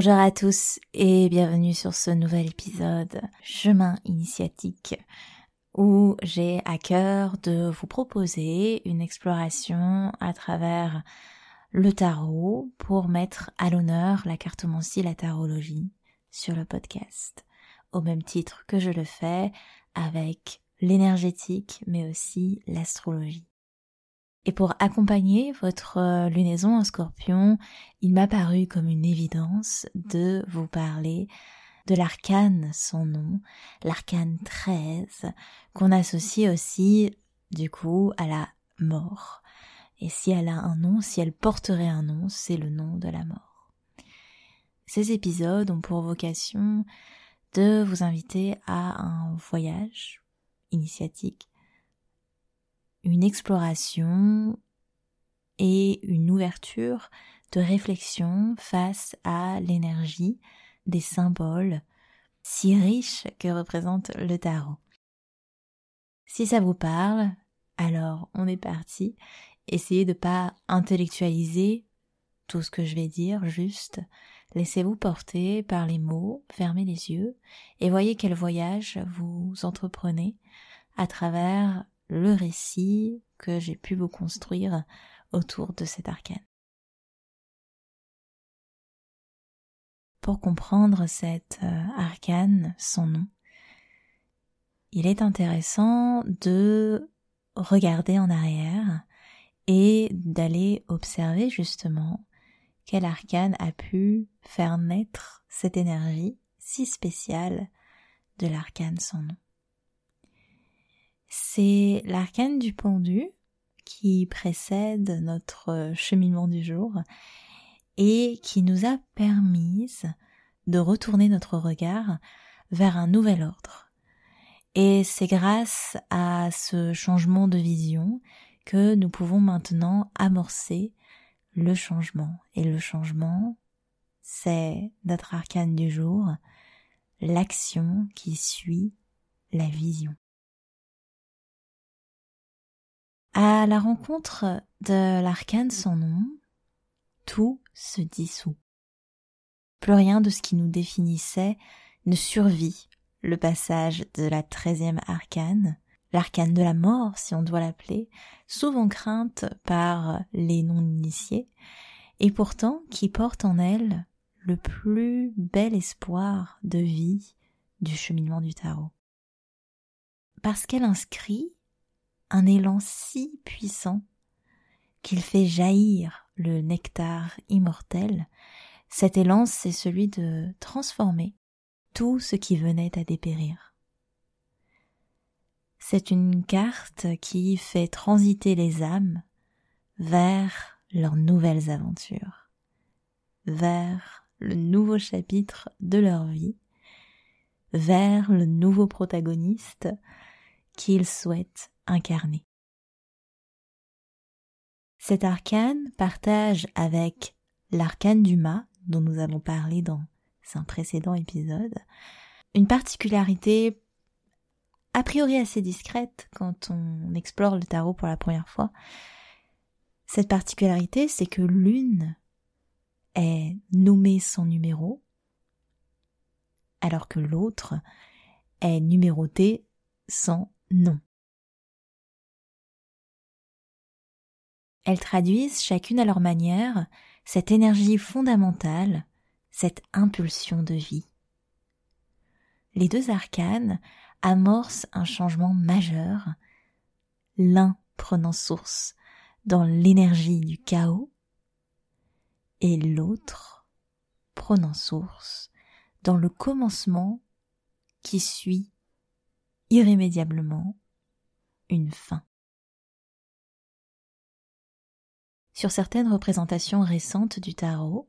Bonjour à tous et bienvenue sur ce nouvel épisode Chemin initiatique où j'ai à cœur de vous proposer une exploration à travers le tarot pour mettre à l'honneur la cartomancie, la tarologie sur le podcast, au même titre que je le fais avec l'énergétique mais aussi l'astrologie. Et pour accompagner votre euh, lunaison en scorpion, il m'a paru comme une évidence de vous parler de l'arcane son nom, l'arcane 13, qu'on associe aussi du coup à la mort. Et si elle a un nom, si elle porterait un nom, c'est le nom de la mort. Ces épisodes ont pour vocation de vous inviter à un voyage initiatique une exploration et une ouverture de réflexion face à l'énergie des symboles si riches que représente le tarot. Si ça vous parle, alors on est parti. Essayez de pas intellectualiser tout ce que je vais dire, juste laissez-vous porter par les mots, fermez les yeux et voyez quel voyage vous entreprenez à travers le récit que j'ai pu vous construire autour de cet arcane. Pour comprendre cet euh, arcane, son nom, il est intéressant de regarder en arrière et d'aller observer justement quel arcane a pu faire naître cette énergie si spéciale de l'arcane sans nom c'est l'arcane du pendu qui précède notre cheminement du jour et qui nous a permis de retourner notre regard vers un nouvel ordre. Et c'est grâce à ce changement de vision que nous pouvons maintenant amorcer le changement. Et le changement, c'est notre arcane du jour, l'action qui suit la vision. À la rencontre de l'arcane sans nom, tout se dissout. Plus rien de ce qui nous définissait ne survit le passage de la treizième arcane, l'arcane de la mort si on doit l'appeler, souvent crainte par les non-initiés, et pourtant qui porte en elle le plus bel espoir de vie du cheminement du tarot. Parce qu'elle inscrit un élan si puissant qu'il fait jaillir le nectar immortel. Cet élan, c'est celui de transformer tout ce qui venait à dépérir. C'est une carte qui fait transiter les âmes vers leurs nouvelles aventures, vers le nouveau chapitre de leur vie, vers le nouveau protagoniste qu'ils souhaitent Cet arcane partage avec l'arcane du mât, dont nous avons parlé dans un précédent épisode, une particularité a priori assez discrète quand on explore le tarot pour la première fois. Cette particularité, c'est que l'une est nommée son numéro, alors que l'autre est numérotée sans nom. Elles traduisent chacune à leur manière cette énergie fondamentale cette impulsion de vie. Les deux arcanes amorcent un changement majeur, l'un prenant source dans l'énergie du chaos et l'autre prenant source dans le commencement qui suit irrémédiablement une fin. Sur certaines représentations récentes du tarot,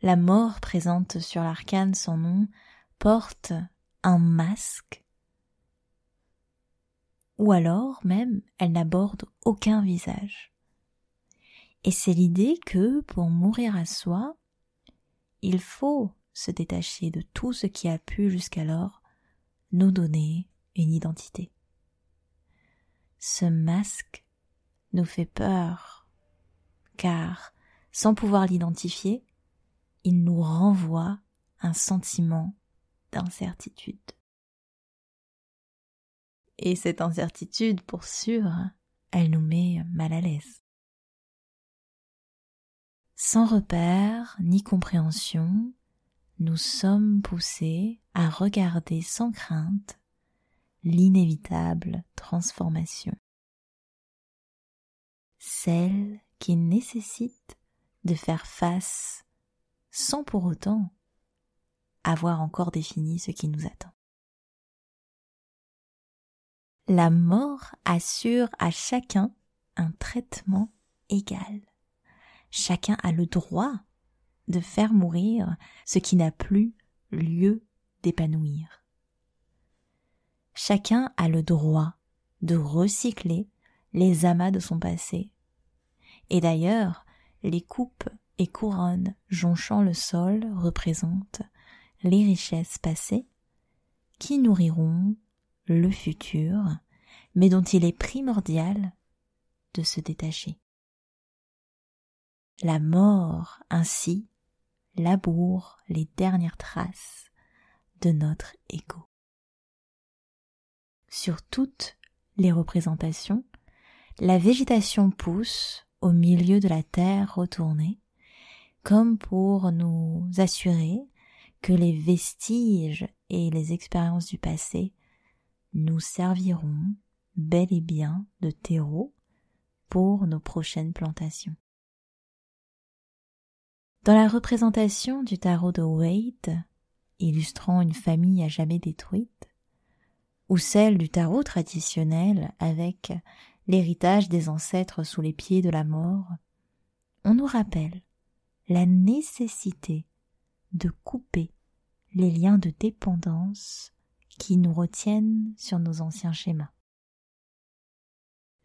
la mort présente sur l'arcane sans nom porte un masque ou alors même elle n'aborde aucun visage. Et c'est l'idée que pour mourir à soi, il faut se détacher de tout ce qui a pu jusqu'alors nous donner une identité. Ce masque nous fait peur, car sans pouvoir l'identifier, il nous renvoie un sentiment d'incertitude. Et cette incertitude, pour sûr, elle nous met mal à l'aise. Sans repère ni compréhension, nous sommes poussés à regarder sans crainte l'inévitable transformation, celle qui nécessite de faire face sans pour autant avoir encore défini ce qui nous attend. La mort assure à chacun un traitement égal. Chacun a le droit de faire mourir ce qui n'a plus lieu d'épanouir. Chacun a le droit de recycler les amas de son passé. Et d'ailleurs, les coupes et couronnes jonchant le sol représentent les richesses passées qui nourriront le futur, mais dont il est primordial de se détacher. La mort ainsi laboure les dernières traces de notre ego. Sur toutes les représentations, la végétation pousse au milieu de la terre retournée, comme pour nous assurer que les vestiges et les expériences du passé nous serviront bel et bien de terreau pour nos prochaines plantations. Dans la représentation du tarot de Wade, illustrant une famille à jamais détruite, ou celle du tarot traditionnel avec l'héritage des ancêtres sous les pieds de la mort, on nous rappelle la nécessité de couper les liens de dépendance qui nous retiennent sur nos anciens schémas.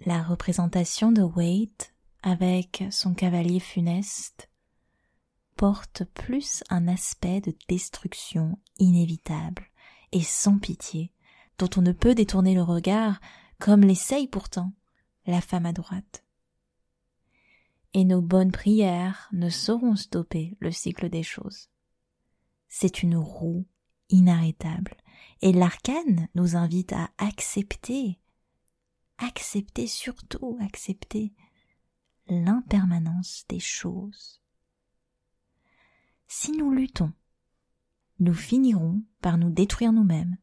La représentation de Wade avec son cavalier funeste porte plus un aspect de destruction inévitable et sans pitié, dont on ne peut détourner le regard, comme l'essaye pourtant la femme à droite. Et nos bonnes prières ne sauront stopper le cycle des choses. C'est une roue inarrêtable, et l'arcane nous invite à accepter, accepter surtout, accepter l'impermanence des choses. Si nous luttons, nous finirons par nous détruire nous-mêmes,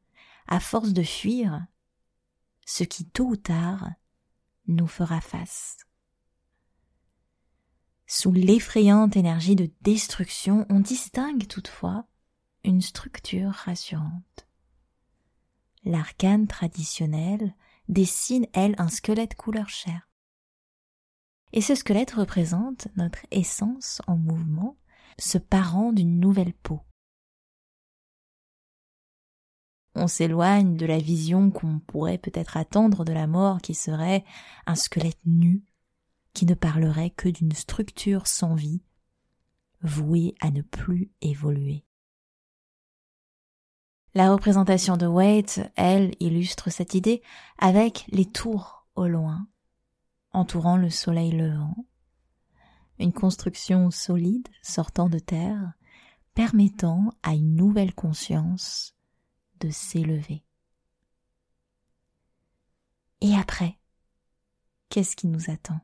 à force de fuir ce qui tôt ou tard nous fera face. Sous l'effrayante énergie de destruction, on distingue toutefois une structure rassurante. L'arcane traditionnel dessine, elle, un squelette couleur chair. Et ce squelette représente notre essence en mouvement, se parent d'une nouvelle peau. On s'éloigne de la vision qu'on pourrait peut-être attendre de la mort qui serait un squelette nu, qui ne parlerait que d'une structure sans vie, vouée à ne plus évoluer. La représentation de Waite, elle, illustre cette idée avec les tours au loin, entourant le soleil levant, une construction solide sortant de terre, permettant à une nouvelle conscience s'élever. Et après, qu'est-ce qui nous attend?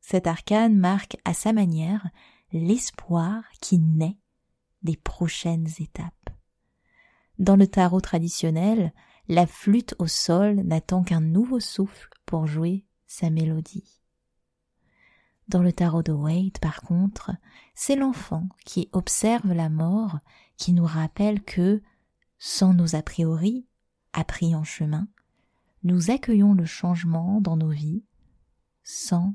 Cet arcane marque à sa manière l'espoir qui naît des prochaines étapes. Dans le tarot traditionnel, la flûte au sol n'attend qu'un nouveau souffle pour jouer sa mélodie. Dans le tarot de Wade, par contre, c'est l'enfant qui observe la mort qui nous rappelle que, sans nos a priori, appris en chemin, nous accueillons le changement dans nos vies sans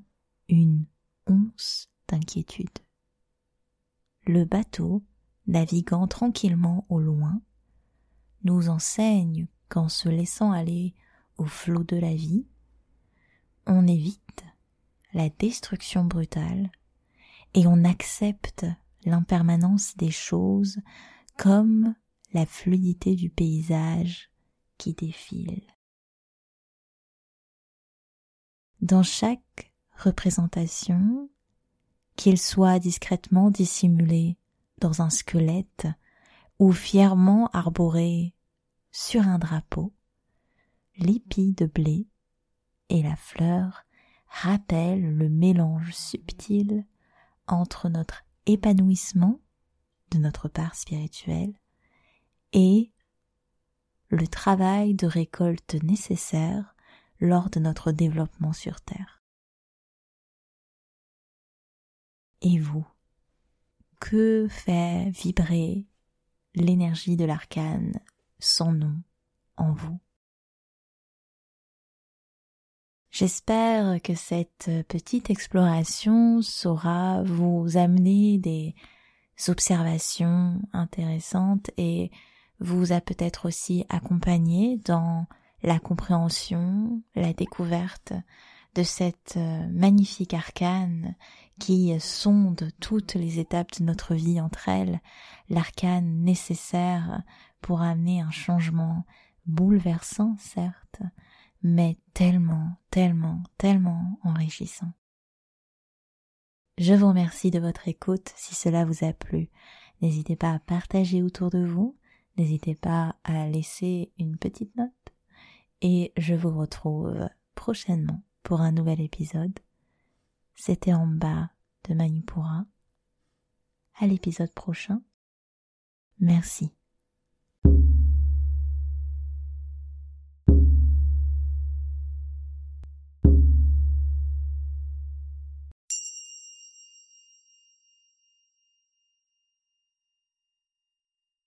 une once d'inquiétude. Le bateau, naviguant tranquillement au loin, nous enseigne qu'en se laissant aller au flot de la vie, on évite la destruction brutale et on accepte l'impermanence des choses comme la fluidité du paysage qui défile. Dans chaque représentation, qu'il soit discrètement dissimulé dans un squelette ou fièrement arboré sur un drapeau, l'épi de blé et la fleur rappellent le mélange subtil entre notre épanouissement de notre part spirituelle et le travail de récolte nécessaire lors de notre développement sur Terre. Et vous, que fait vibrer l'énergie de l'arcane, son nom, en vous? J'espère que cette petite exploration saura vous amener des observations intéressantes et vous a peut-être aussi accompagné dans la compréhension, la découverte de cette magnifique arcane qui sonde toutes les étapes de notre vie entre elles, l'arcane nécessaire pour amener un changement bouleversant certes, mais tellement, tellement, tellement enrichissant. Je vous remercie de votre écoute si cela vous a plu. N'hésitez pas à partager autour de vous, n'hésitez pas à laisser une petite note et je vous retrouve prochainement pour un nouvel épisode. C'était en bas de Manipura. À l'épisode prochain. Merci.